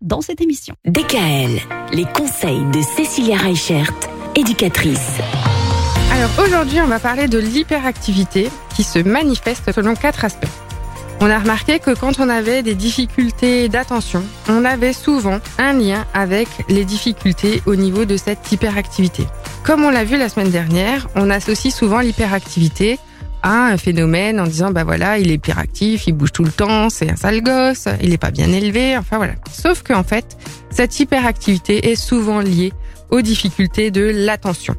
dans cette émission. DKL, les conseils de Cécilia Reichert, éducatrice. Alors aujourd'hui, on va parler de l'hyperactivité qui se manifeste selon quatre aspects. On a remarqué que quand on avait des difficultés d'attention, on avait souvent un lien avec les difficultés au niveau de cette hyperactivité. Comme on l'a vu la semaine dernière, on associe souvent l'hyperactivité à un phénomène en disant bah voilà, il est hyperactif, il bouge tout le temps, c'est un sale gosse, il n'est pas bien élevé, enfin voilà. Sauf qu'en fait, cette hyperactivité est souvent liée aux difficultés de l'attention.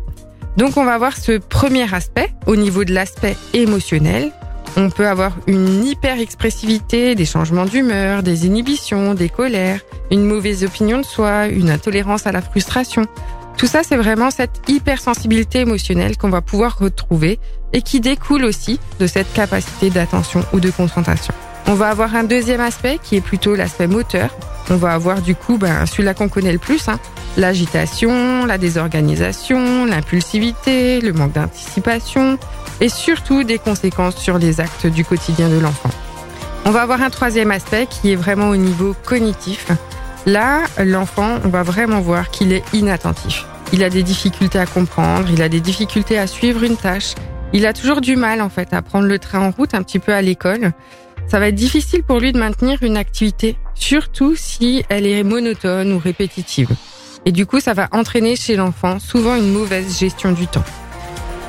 Donc on va voir ce premier aspect au niveau de l'aspect émotionnel. On peut avoir une hyper-expressivité, des changements d'humeur, des inhibitions, des colères, une mauvaise opinion de soi, une intolérance à la frustration. Tout ça, c'est vraiment cette hypersensibilité émotionnelle qu'on va pouvoir retrouver et qui découle aussi de cette capacité d'attention ou de concentration. On va avoir un deuxième aspect qui est plutôt l'aspect moteur. On va avoir du coup ben, celui-là qu'on connaît le plus, hein, l'agitation, la désorganisation, l'impulsivité, le manque d'anticipation et surtout des conséquences sur les actes du quotidien de l'enfant. On va avoir un troisième aspect qui est vraiment au niveau cognitif. Là, l'enfant, on va vraiment voir qu'il est inattentif. Il a des difficultés à comprendre, il a des difficultés à suivre une tâche. Il a toujours du mal, en fait, à prendre le train en route un petit peu à l'école. Ça va être difficile pour lui de maintenir une activité, surtout si elle est monotone ou répétitive. Et du coup, ça va entraîner chez l'enfant souvent une mauvaise gestion du temps.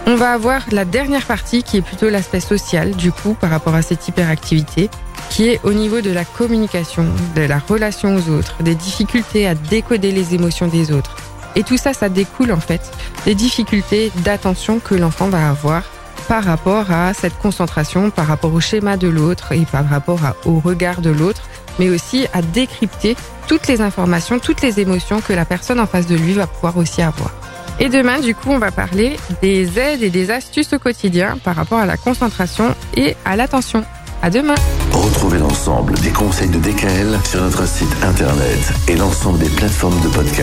On va avoir la dernière partie qui est plutôt l'aspect social, du coup, par rapport à cette hyperactivité qui est au niveau de la communication, de la relation aux autres, des difficultés à décoder les émotions des autres. Et tout ça, ça découle en fait des difficultés d'attention que l'enfant va avoir par rapport à cette concentration, par rapport au schéma de l'autre et par rapport au regard de l'autre, mais aussi à décrypter toutes les informations, toutes les émotions que la personne en face de lui va pouvoir aussi avoir. Et demain, du coup, on va parler des aides et des astuces au quotidien par rapport à la concentration et à l'attention. À demain. Retrouvez l'ensemble des conseils de DKL sur notre site internet et l'ensemble des plateformes de podcast.